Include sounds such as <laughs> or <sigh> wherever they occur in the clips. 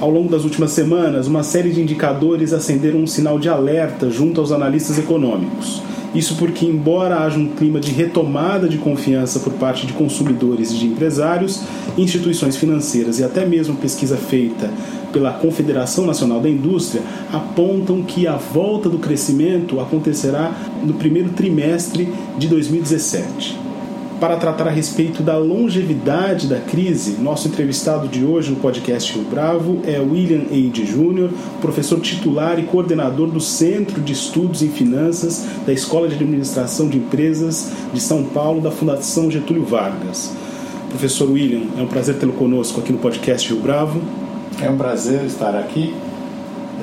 Ao longo das últimas semanas, uma série de indicadores acenderam um sinal de alerta junto aos analistas econômicos. Isso porque, embora haja um clima de retomada de confiança por parte de consumidores e de empresários, instituições financeiras e até mesmo pesquisa feita pela Confederação Nacional da Indústria apontam que a volta do crescimento acontecerá no primeiro trimestre de 2017 para tratar a respeito da longevidade da crise, nosso entrevistado de hoje no podcast Rio Bravo é William Eide Júnior, professor titular e coordenador do Centro de Estudos em Finanças da Escola de Administração de Empresas de São Paulo, da Fundação Getúlio Vargas. Professor William, é um prazer tê-lo conosco aqui no podcast Rio Bravo. É um prazer estar aqui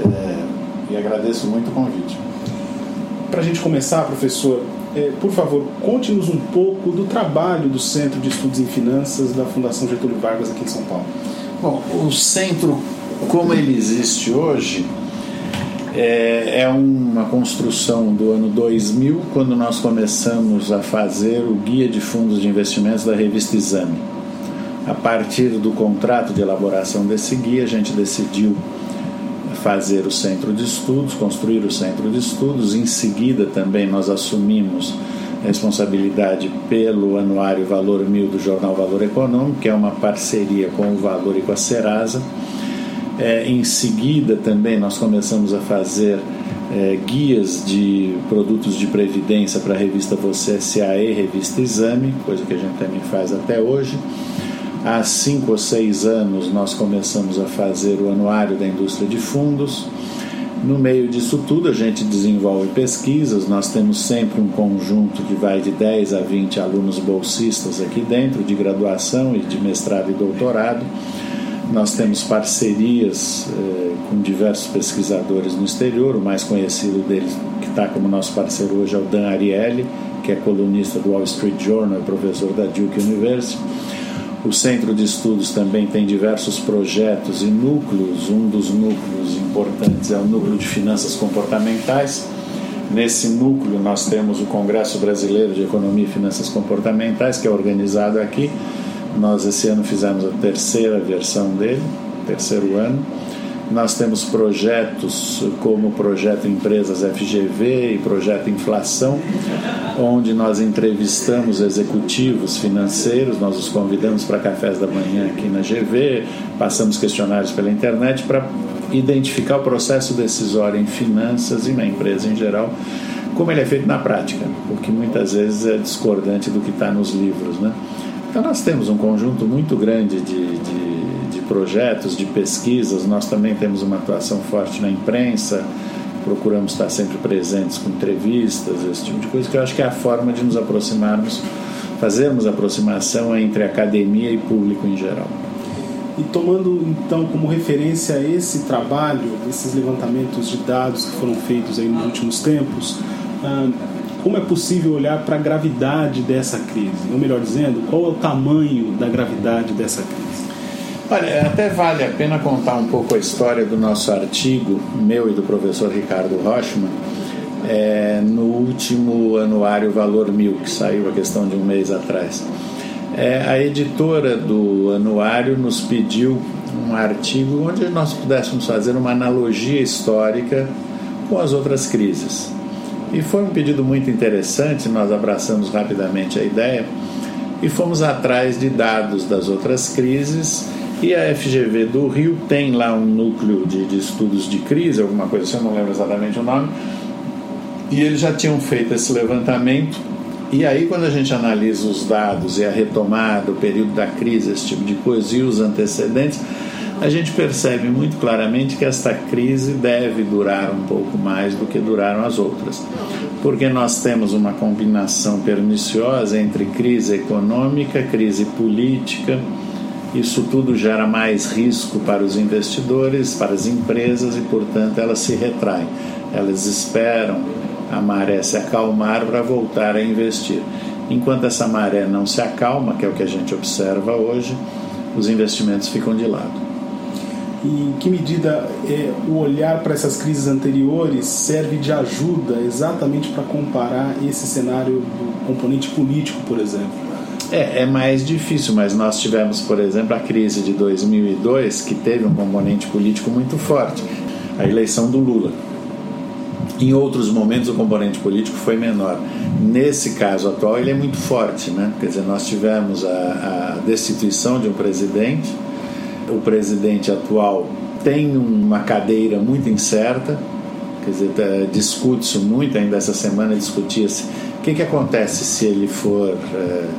é, e agradeço muito o convite. Para a gente começar, professor, é, por favor, conte-nos um pouco do trabalho do Centro de Estudos em Finanças da Fundação Getúlio Vargas aqui em São Paulo. Bom, o centro, como ele existe hoje, é, é uma construção do ano 2000, quando nós começamos a fazer o Guia de Fundos de Investimentos da revista Exame. A partir do contrato de elaboração desse guia, a gente decidiu fazer o centro de estudos, construir o centro de estudos. Em seguida, também nós assumimos responsabilidade pelo anuário Valor Mil do jornal Valor Econômico, que é uma parceria com o Valor e com a Serasa. É, em seguida, também nós começamos a fazer é, guias de produtos de previdência para a revista Você SAE, revista Exame, coisa que a gente também faz até hoje. Há cinco ou seis anos nós começamos a fazer o anuário da indústria de fundos. No meio disso tudo, a gente desenvolve pesquisas. Nós temos sempre um conjunto que vai de 10 a 20 alunos bolsistas aqui dentro, de graduação e de mestrado e doutorado. Nós temos parcerias eh, com diversos pesquisadores no exterior. O mais conhecido deles, que está como nosso parceiro hoje, é o Dan Ariely, que é colunista do Wall Street Journal e professor da Duke University. O Centro de Estudos também tem diversos projetos e núcleos. Um dos núcleos importantes é o núcleo de finanças comportamentais. Nesse núcleo, nós temos o Congresso Brasileiro de Economia e Finanças Comportamentais, que é organizado aqui. Nós, esse ano, fizemos a terceira versão dele, terceiro ano. Nós temos projetos como o projeto Empresas FGV e projeto Inflação, onde nós entrevistamos executivos financeiros, nós os convidamos para cafés da manhã aqui na GV, passamos questionários pela internet para identificar o processo decisório em finanças e na empresa em geral, como ele é feito na prática, porque muitas vezes é discordante do que está nos livros. Né? Então nós temos um conjunto muito grande de, de projetos, de pesquisas, nós também temos uma atuação forte na imprensa, procuramos estar sempre presentes com entrevistas, esse tipo de coisa, que eu acho que é a forma de nos aproximarmos, fazermos aproximação entre academia e público em geral. E tomando então como referência esse trabalho, esses levantamentos de dados que foram feitos aí nos últimos tempos, ah, como é possível olhar para a gravidade dessa crise? Ou melhor dizendo, qual é o tamanho da gravidade dessa crise? Olha, até vale a pena contar um pouco a história do nosso artigo, meu e do professor Ricardo Rochman, é, no último anuário Valor Mil, que saiu a questão de um mês atrás. É, a editora do anuário nos pediu um artigo onde nós pudéssemos fazer uma analogia histórica com as outras crises. E foi um pedido muito interessante, nós abraçamos rapidamente a ideia e fomos atrás de dados das outras crises e a FGV do Rio tem lá um núcleo de, de estudos de crise, alguma coisa assim, eu não lembro exatamente o nome. E eles já tinham feito esse levantamento. E aí, quando a gente analisa os dados e a retomada, o período da crise, esse tipo de coisa, e os antecedentes, a gente percebe muito claramente que esta crise deve durar um pouco mais do que duraram as outras. Porque nós temos uma combinação perniciosa entre crise econômica, crise política isso tudo gera mais risco para os investidores, para as empresas e, portanto, elas se retraem. elas esperam a maré se acalmar para voltar a investir. Enquanto essa maré não se acalma, que é o que a gente observa hoje, os investimentos ficam de lado. E em que medida é, o olhar para essas crises anteriores serve de ajuda exatamente para comparar esse cenário do componente político, por exemplo? É, é mais difícil, mas nós tivemos, por exemplo, a crise de 2002, que teve um componente político muito forte a eleição do Lula. Em outros momentos o componente político foi menor. Nesse caso atual ele é muito forte, né? Quer dizer, nós tivemos a, a destituição de um presidente, o presidente atual tem uma cadeira muito incerta, quer dizer, tá, discute-se muito, ainda essa semana discutia-se o que, que acontece se ele for, uh,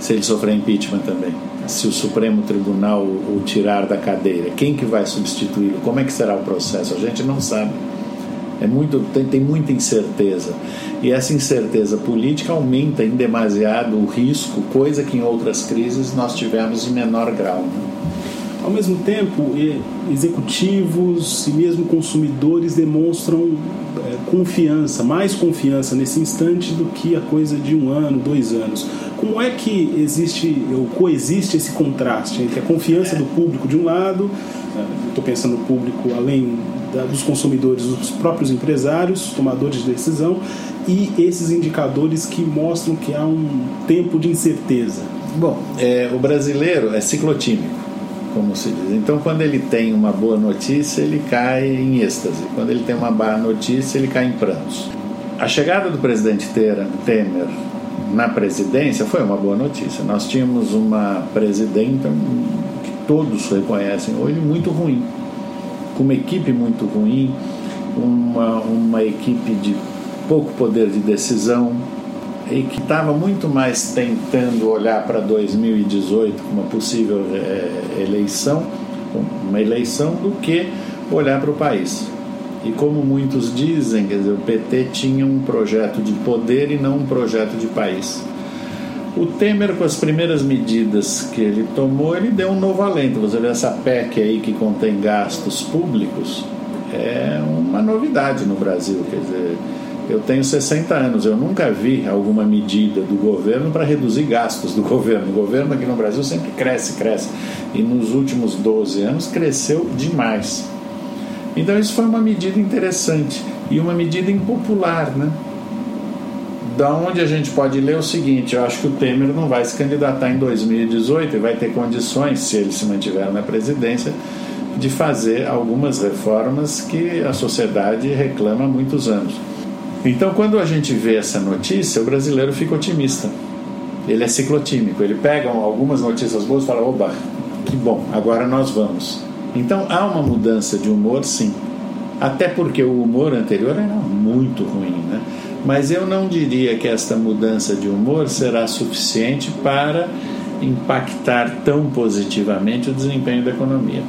se ele sofrer impeachment também, se o Supremo Tribunal o tirar da cadeira, quem que vai substituí-lo, como é que será o processo, a gente não sabe. É muito, tem, tem muita incerteza. E essa incerteza política aumenta em demasiado o risco, coisa que em outras crises nós tivemos em menor grau. Né? Ao mesmo tempo, executivos e mesmo consumidores demonstram é, confiança, mais confiança nesse instante do que a coisa de um ano, dois anos. Como é que existe ou coexiste esse contraste entre a confiança do público de um lado, estou é, pensando no público além dos consumidores, os próprios empresários, tomadores de decisão, e esses indicadores que mostram que há um tempo de incerteza? Bom, é, o brasileiro é ciclotímico, como se diz. Então, quando ele tem uma boa notícia, ele cai em êxtase. Quando ele tem uma má notícia, ele cai em prantos. A chegada do presidente Temer na presidência foi uma boa notícia. Nós tínhamos uma presidenta que todos reconhecem hoje muito ruim com uma equipe muito ruim, uma, uma equipe de pouco poder de decisão e que estava muito mais tentando olhar para 2018 como uma possível é, eleição, uma eleição, do que olhar para o país. E como muitos dizem, quer dizer, o PT tinha um projeto de poder e não um projeto de país. O Temer, com as primeiras medidas que ele tomou, ele deu um novo alento. Você vê essa PEC aí que contém gastos públicos, é uma novidade no Brasil. Quer dizer, eu tenho 60 anos, eu nunca vi alguma medida do governo para reduzir gastos do <laughs> governo. O governo aqui no Brasil sempre cresce, cresce. E nos últimos 12 anos cresceu demais. Então isso foi uma medida interessante e uma medida impopular, né? da onde a gente pode ler o seguinte: eu acho que o Temer não vai se candidatar em 2018 e vai ter condições, se ele se mantiver na presidência, de fazer algumas reformas que a sociedade reclama há muitos anos. Então, quando a gente vê essa notícia, o brasileiro fica otimista. Ele é ciclotímico, ele pega algumas notícias boas e fala: oba, que bom, agora nós vamos. Então, há uma mudança de humor, sim. Até porque o humor anterior era muito ruim, né? mas eu não diria que esta mudança de humor será suficiente para impactar tão positivamente o desempenho da economia.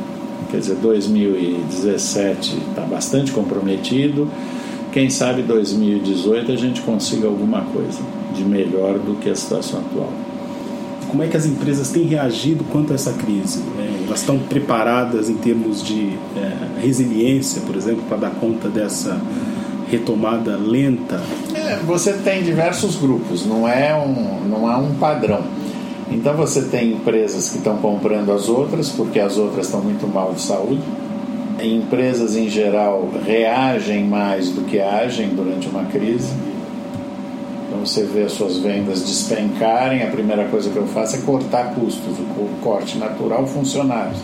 Quer dizer, 2017 está bastante comprometido. Quem sabe 2018 a gente consiga alguma coisa de melhor do que a situação atual. Como é que as empresas têm reagido quanto a essa crise? É, elas estão preparadas em termos de é, resiliência, por exemplo, para dar conta dessa retomada lenta? É, você tem diversos grupos, não é um, não há um padrão. Então você tem empresas que estão comprando as outras porque as outras estão muito mal de saúde. Empresas em geral reagem mais do que agem durante uma crise. Então você vê as suas vendas despencarem, a primeira coisa que eu faço é cortar custos, o corte natural funcionários.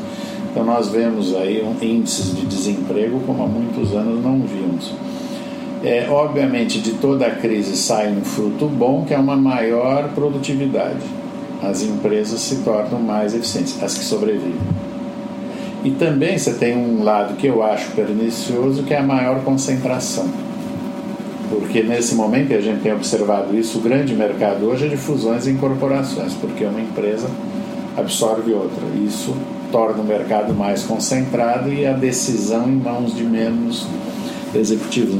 Então nós vemos aí um índices de desemprego como há muitos anos não víamos. É, obviamente, de toda a crise sai um fruto bom, que é uma maior produtividade. As empresas se tornam mais eficientes, as que sobrevivem. E também você tem um lado que eu acho pernicioso, que é a maior concentração. Porque nesse momento, e a gente tem observado isso, o grande mercado hoje é de fusões e incorporações, porque uma empresa absorve outra. Isso torna o mercado mais concentrado e a decisão em mãos de menos executivos.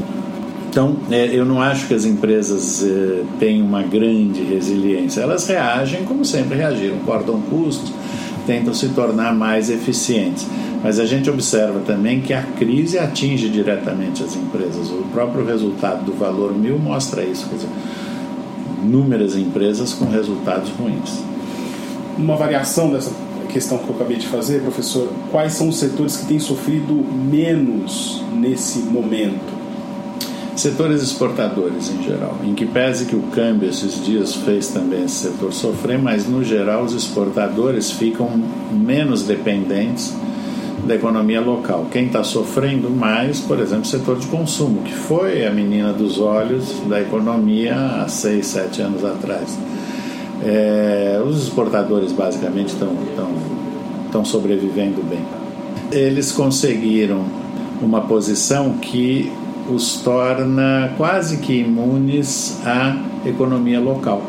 Então, é, eu não acho que as empresas é, têm uma grande resiliência. Elas reagem como sempre reagiram, cortam custos, tentam se tornar mais eficientes. Mas a gente observa também que a crise atinge diretamente as empresas. O próprio resultado do valor mil mostra isso. Quer dizer, inúmeras empresas com resultados ruins. Uma variação dessa questão que eu acabei de fazer, professor, quais são os setores que têm sofrido menos nesse momento? Setores exportadores em geral, em que pese que o câmbio esses dias fez também esse setor sofrer, mas no geral os exportadores ficam menos dependentes da economia local. Quem está sofrendo mais, por exemplo, o setor de consumo, que foi a menina dos olhos da economia há seis, sete anos atrás. É, os exportadores basicamente estão sobrevivendo bem. Eles conseguiram uma posição que os torna quase que imunes à economia local.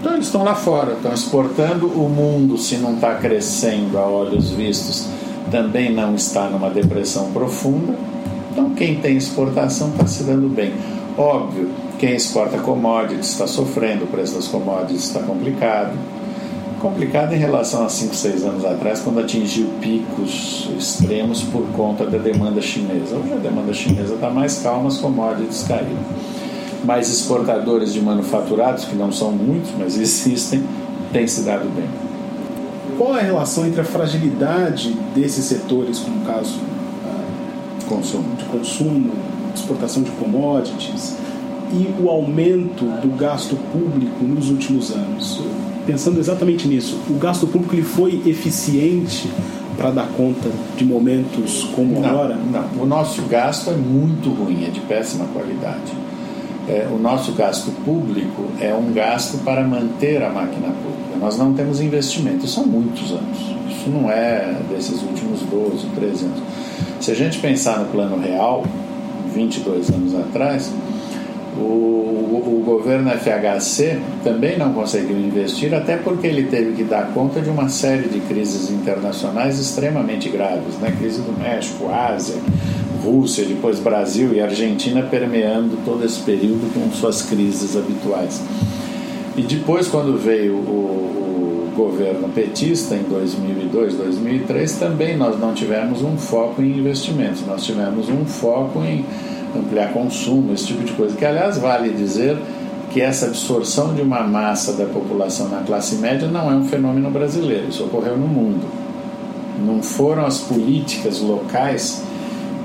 Então eles estão lá fora, estão exportando. O mundo, se não está crescendo a olhos vistos, também não está numa depressão profunda. Então, quem tem exportação está se dando bem. Óbvio, quem exporta commodities está sofrendo, o preço das commodities está complicado. Complicado em relação a 5, 6 anos atrás, quando atingiu picos extremos por conta da demanda chinesa. Hoje a demanda chinesa está mais calma, as commodities caíram. Mas exportadores de manufaturados, que não são muitos, mas <laughs> existem, têm se dado bem. Qual é a relação entre a fragilidade desses setores, como o caso ah, consumo. de consumo, exportação de commodities, e o aumento do gasto público nos últimos anos? Pensando exatamente nisso, o gasto público ele foi eficiente para dar conta de momentos como não, agora? Não, o nosso gasto é muito ruim, é de péssima qualidade. É, o nosso gasto público é um gasto para manter a máquina pública. Nós não temos investimento, isso há muitos anos. Isso não é desses últimos 12, 13 anos. Se a gente pensar no plano real, 22 anos atrás, o, o, governo FHC também não conseguiu investir, até porque ele teve que dar conta de uma série de crises internacionais extremamente graves né? crise do México, Ásia, Rússia, depois Brasil e Argentina permeando todo esse período com suas crises habituais. E depois, quando veio o, o governo petista, em 2002, 2003, também nós não tivemos um foco em investimentos, nós tivemos um foco em ampliar consumo, esse tipo de coisa. Que, aliás, vale dizer que essa absorção de uma massa da população na classe média não é um fenômeno brasileiro, isso ocorreu no mundo. Não foram as políticas locais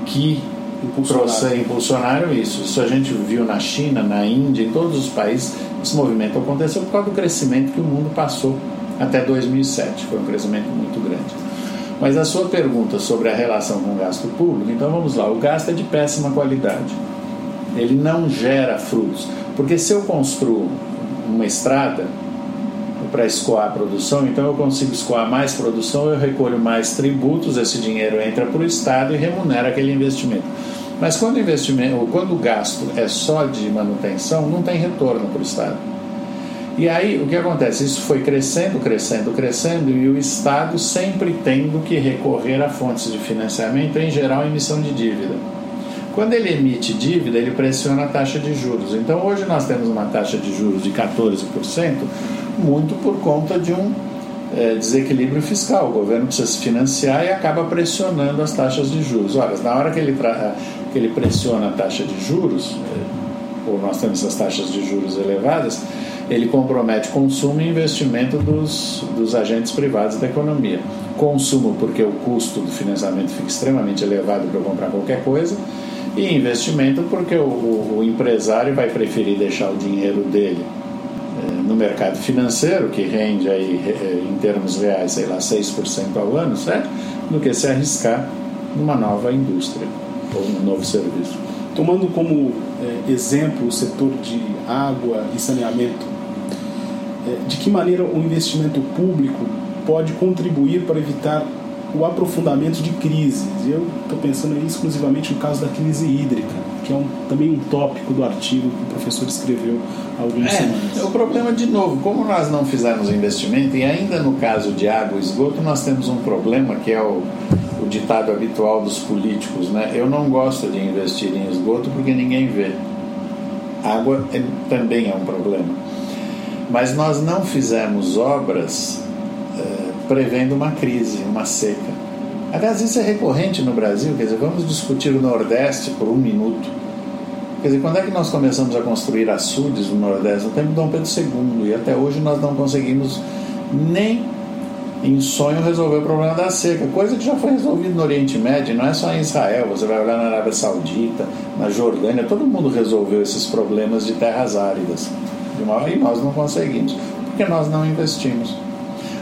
que impulsionaram. impulsionaram isso. Isso a gente viu na China, na Índia, em todos os países esse movimento aconteceu por causa do crescimento que o mundo passou até 2007. Foi um crescimento muito grande. Mas a sua pergunta sobre a relação com o gasto público, então vamos lá. O gasto é de péssima qualidade. Ele não gera frutos. Porque se eu construo uma estrada para escoar a produção, então eu consigo escoar mais produção, eu recolho mais tributos, esse dinheiro entra para o Estado e remunera aquele investimento. Mas quando o investimento, quando o gasto é só de manutenção, não tem retorno para o Estado. E aí o que acontece? Isso foi crescendo, crescendo, crescendo e o Estado sempre tendo que recorrer a fontes de financiamento, em geral emissão de dívida. Quando ele emite dívida, ele pressiona a taxa de juros. Então hoje nós temos uma taxa de juros de 14%, muito por conta de um é, desequilíbrio fiscal. O governo precisa se financiar e acaba pressionando as taxas de juros. Ora, na hora que ele que ele pressiona a taxa de juros, ou nós temos essas taxas de juros elevadas, ele compromete consumo e investimento dos, dos agentes privados da economia. Consumo, porque o custo do financiamento fica extremamente elevado para comprar qualquer coisa, e investimento, porque o, o, o empresário vai preferir deixar o dinheiro dele é, no mercado financeiro, que rende aí, é, em termos reais, sei lá, 6% ao ano, certo? Do que se arriscar numa nova indústria ou um novo serviço. Tomando como exemplo o setor de água e saneamento, de que maneira o investimento público pode contribuir para evitar o aprofundamento de crises? Eu estou pensando exclusivamente no caso da crise hídrica, que é um, também um tópico do artigo que o professor escreveu há algumas é, semanas. O problema, de novo, como nós não fizemos investimento, e ainda no caso de água e esgoto, nós temos um problema que é o o ditado habitual dos políticos, né? Eu não gosto de investir em esgoto porque ninguém vê. Água é, também é um problema. Mas nós não fizemos obras é, prevendo uma crise, uma seca. Aliás, isso é recorrente no Brasil, quer dizer, vamos discutir o Nordeste por um minuto. Quer dizer, quando é que nós começamos a construir açudes no Nordeste? No tempo de Dom Pedro II, e até hoje nós não conseguimos nem em sonho resolver o problema da seca, coisa que já foi resolvida no Oriente Médio, não é só em Israel, você vai olhar na Arábia Saudita, na Jordânia, todo mundo resolveu esses problemas de terras áridas. E nós não conseguimos, porque nós não investimos.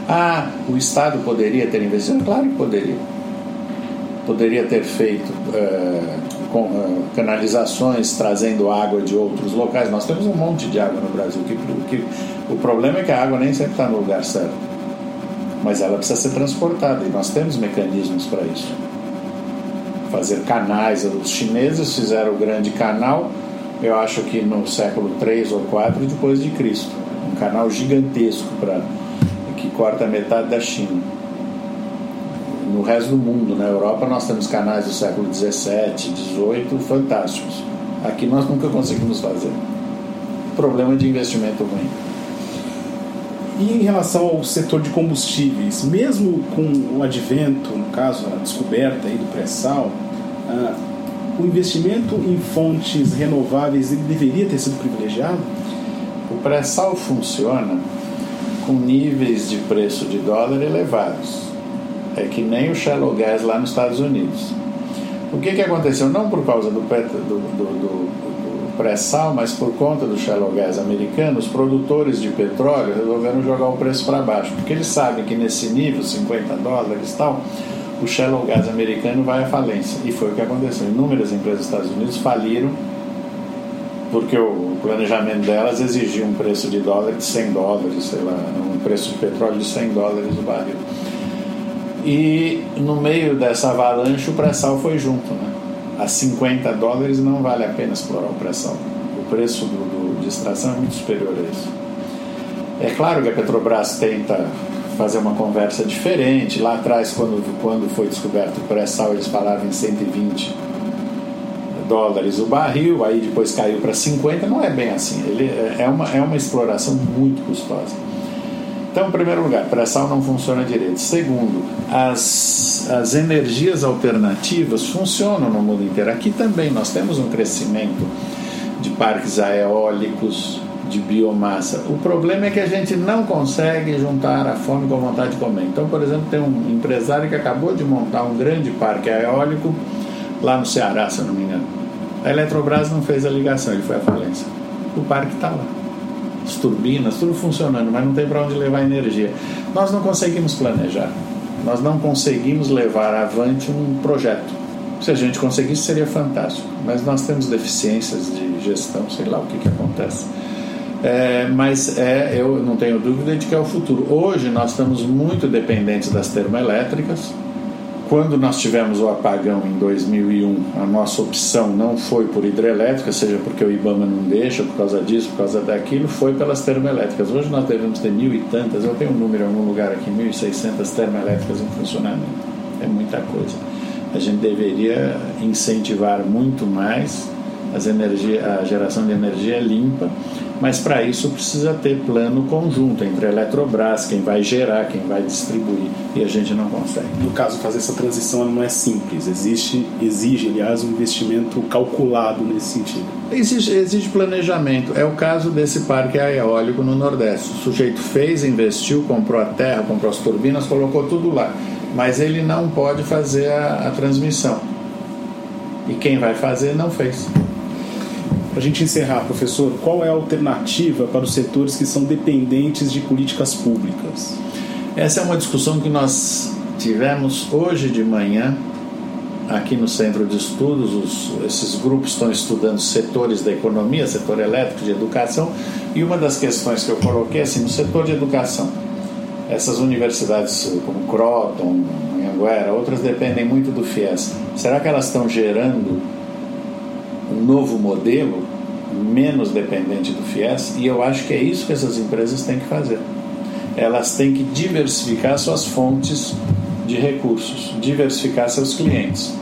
Ah, o Estado poderia ter investido? Claro que poderia poderia ter feito é, com, é, canalizações trazendo água de outros locais. Nós temos um monte de água no Brasil. Que, que, o problema é que a água nem sempre está no lugar certo. Mas ela precisa ser transportada e nós temos mecanismos para isso. Fazer canais. Os chineses fizeram o grande canal, eu acho que no século 3 ou 4 depois de Cristo. Um canal gigantesco para que corta metade da China no resto do mundo, na Europa, nós temos canais do século XVII, XVIII fantásticos. Aqui nós nunca conseguimos fazer. Problema de investimento ruim. E em relação ao setor de combustíveis, mesmo com o advento, no caso, a descoberta aí do pré-sal, ah, o investimento em fontes renováveis ele deveria ter sido privilegiado? O pré-sal funciona com níveis de preço de dólar elevados é que nem o shallow gas lá nos Estados Unidos. O que, que aconteceu? Não por causa do, do, do, do pré-sal, mas por conta do shallow gas americano, os produtores de petróleo resolveram jogar o preço para baixo, porque eles sabem que nesse nível, 50 dólares e tal, o shallow gas americano vai à falência. E foi o que aconteceu. Inúmeras empresas dos Estados Unidos faliram porque o planejamento delas exigia um preço de dólar de 100 dólares, sei lá, um preço de petróleo de 100 dólares o barril. E no meio dessa avalanche o pré-sal foi junto. Né? A 50 dólares não vale a pena explorar o pré-sal. O preço do, do, de extração é muito superior a isso. É claro que a Petrobras tenta fazer uma conversa diferente. Lá atrás, quando, quando foi descoberto o pré-sal, eles falavam em 120 dólares o barril, aí depois caiu para 50. Não é bem assim. Ele é, é uma, é uma exploração muito custosa. Então, em primeiro lugar, pré-sal não funciona direito. Segundo, as, as energias alternativas funcionam no mundo inteiro. Aqui também nós temos um crescimento de parques eólicos, de biomassa. O problema é que a gente não consegue juntar a fome com a vontade de comer. Então, por exemplo, tem um empresário que acabou de montar um grande parque eólico lá no Ceará, se eu não me engano. A Eletrobras não fez a ligação, ele foi à falência. O parque está lá as turbinas, tudo funcionando, mas não tem para onde levar energia. Nós não conseguimos planejar, nós não conseguimos levar avante um projeto. Se a gente conseguisse, seria fantástico, mas nós temos deficiências de gestão, sei lá o que, que acontece. É, mas é, eu não tenho dúvida de que é o futuro. Hoje nós estamos muito dependentes das termoelétricas, quando nós tivemos o apagão em 2001, a nossa opção não foi por hidrelétrica, seja porque o IBAMA não deixa, por causa disso, por causa daquilo, foi pelas termoelétricas. Hoje nós devemos ter mil e tantas, eu tenho um número em algum lugar aqui, 1.600 termoelétricas em funcionamento. É muita coisa. A gente deveria incentivar muito mais as energia, a geração de energia limpa mas para isso precisa ter plano conjunto entre a Eletrobras, quem vai gerar, quem vai distribuir, e a gente não consegue. No caso, fazer essa transição não é simples, existe, exige, aliás, um investimento calculado nesse sentido. Exige, exige planejamento. É o caso desse parque eólico no Nordeste. O sujeito fez, investiu, comprou a terra, comprou as turbinas, colocou tudo lá, mas ele não pode fazer a, a transmissão. E quem vai fazer não fez. Para a gente encerrar, professor, qual é a alternativa para os setores que são dependentes de políticas públicas? Essa é uma discussão que nós tivemos hoje de manhã aqui no Centro de Estudos. Os, esses grupos estão estudando setores da economia, setor elétrico, de educação, e uma das questões que eu coloquei é assim, no setor de educação, essas universidades como Croton, Anhanguera, outras dependem muito do FIES. Será que elas estão gerando um novo modelo menos dependente do FIES e eu acho que é isso que essas empresas têm que fazer. Elas têm que diversificar suas fontes de recursos, diversificar seus clientes.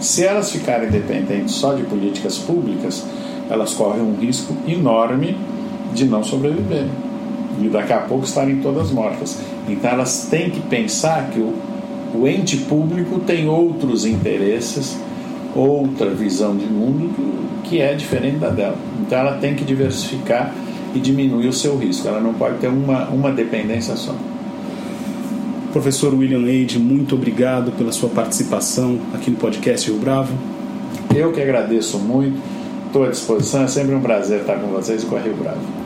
Se elas ficarem dependentes só de políticas públicas, elas correm um risco enorme de não sobreviverem e daqui a pouco estarem todas mortas. Então elas têm que pensar que o, O ente público tem outros interesses, outra visão de mundo que é diferente da dela. Então ela tem que diversificar e diminuir o seu risco. Ela não pode ter uma, uma dependência só. Professor William Leide, muito obrigado pela sua participação aqui no podcast Rio Bravo. Eu que agradeço muito, estou à disposição, é sempre um prazer estar com vocês e com a Rio Bravo.